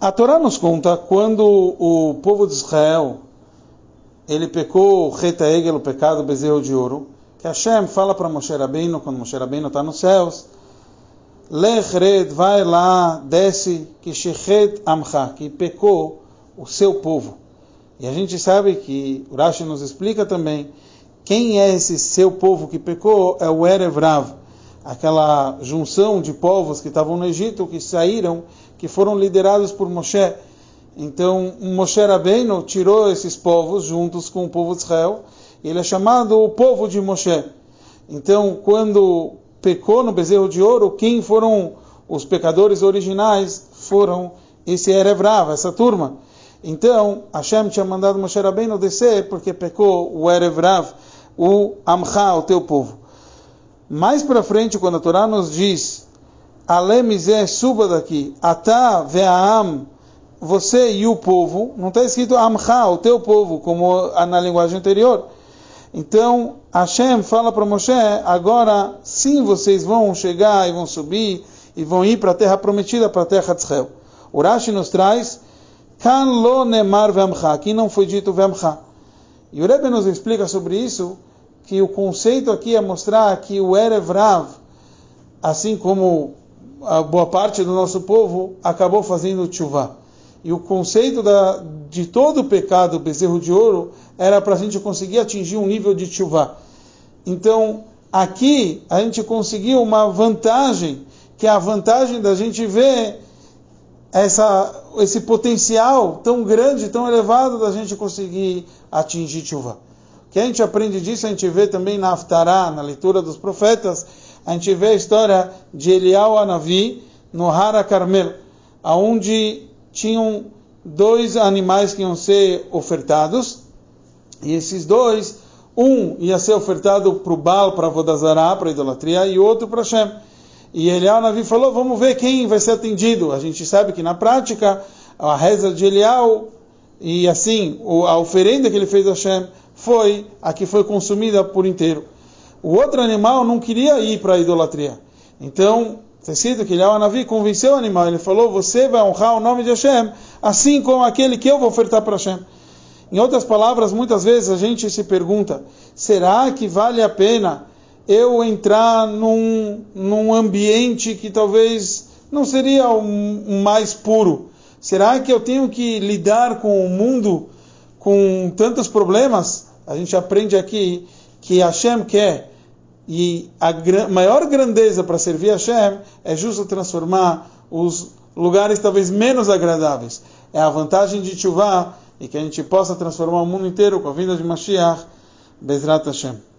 A Torá nos conta quando o povo de Israel ele pecou Reta Egel, o pecado bezerro de ouro, que Hashem fala para Moshe Rabbeinu, quando Moshe Rabbeinu está nos céus, Lech red, vai lá, desce, que shechet amcha, que pecou o seu povo. E a gente sabe que o Rashi nos explica também quem é esse seu povo que pecou é o Erevrav, aquela junção de povos que estavam no Egito, que saíram, que foram liderados por Moshe. Então, Moshe Rabbeinu tirou esses povos juntos com o povo de Israel, ele é chamado o povo de Moshe. Então, quando pecou no bezerro de ouro, quem foram os pecadores originais? Foram esse Erevrav, essa turma. Então, Hashem tinha mandado Moshe Rabbeinu descer porque pecou o Erevrav, o Amcha, o teu povo. Mais para frente, quando a Torá nos diz, Alemizé, suba daqui, Atá ve'am, você e o povo, não está escrito Amcha, o teu povo, como na linguagem anterior. Então, Hashem fala para Moshe, agora sim vocês vão chegar e vão subir e vão ir para a terra prometida, para a terra de Israel. O Rashi nos traz, Kan lo nemar ve'amcha, aqui não foi dito ve'amcha. E o Rebbe nos explica sobre isso, que o conceito aqui é mostrar que o Erev Rav, assim como a boa parte do nosso povo, acabou fazendo tshuva. E o conceito da, de todo o pecado, bezerro de ouro, era para a gente conseguir atingir um nível de tshuva. Então, aqui a gente conseguiu uma vantagem, que é a vantagem da gente ver essa, esse potencial tão grande, tão elevado da gente conseguir atingir tshuva que a gente aprende disso, a gente vê também na Haftarah, na leitura dos profetas, a gente vê a história de Elial Anavi no Hara Carmel, onde tinham dois animais que iam ser ofertados, e esses dois, um ia ser ofertado para o Baal, para Vodazará, para a idolatria, e outro para Hashem. E Elial Navi falou, vamos ver quem vai ser atendido. A gente sabe que na prática, a reza de Elial, e assim, a oferenda que ele fez a Hashem, foi a que foi consumida por inteiro. O outro animal não queria ir para a idolatria. Então, está escrito que Eliyahu Navi convenceu o animal. Ele falou: Você vai honrar o nome de Hashem, assim como aquele que eu vou ofertar para Hashem. Em outras palavras, muitas vezes a gente se pergunta: será que vale a pena eu entrar num, num ambiente que talvez não seria o mais puro? Será que eu tenho que lidar com o mundo com tantos problemas? a gente aprende aqui que Hashem quer e a maior grandeza para servir Hashem é justo transformar os lugares talvez menos agradáveis. É a vantagem de Tchuvah e que a gente possa transformar o mundo inteiro com a vinda de Mashiach, Bezrat Hashem.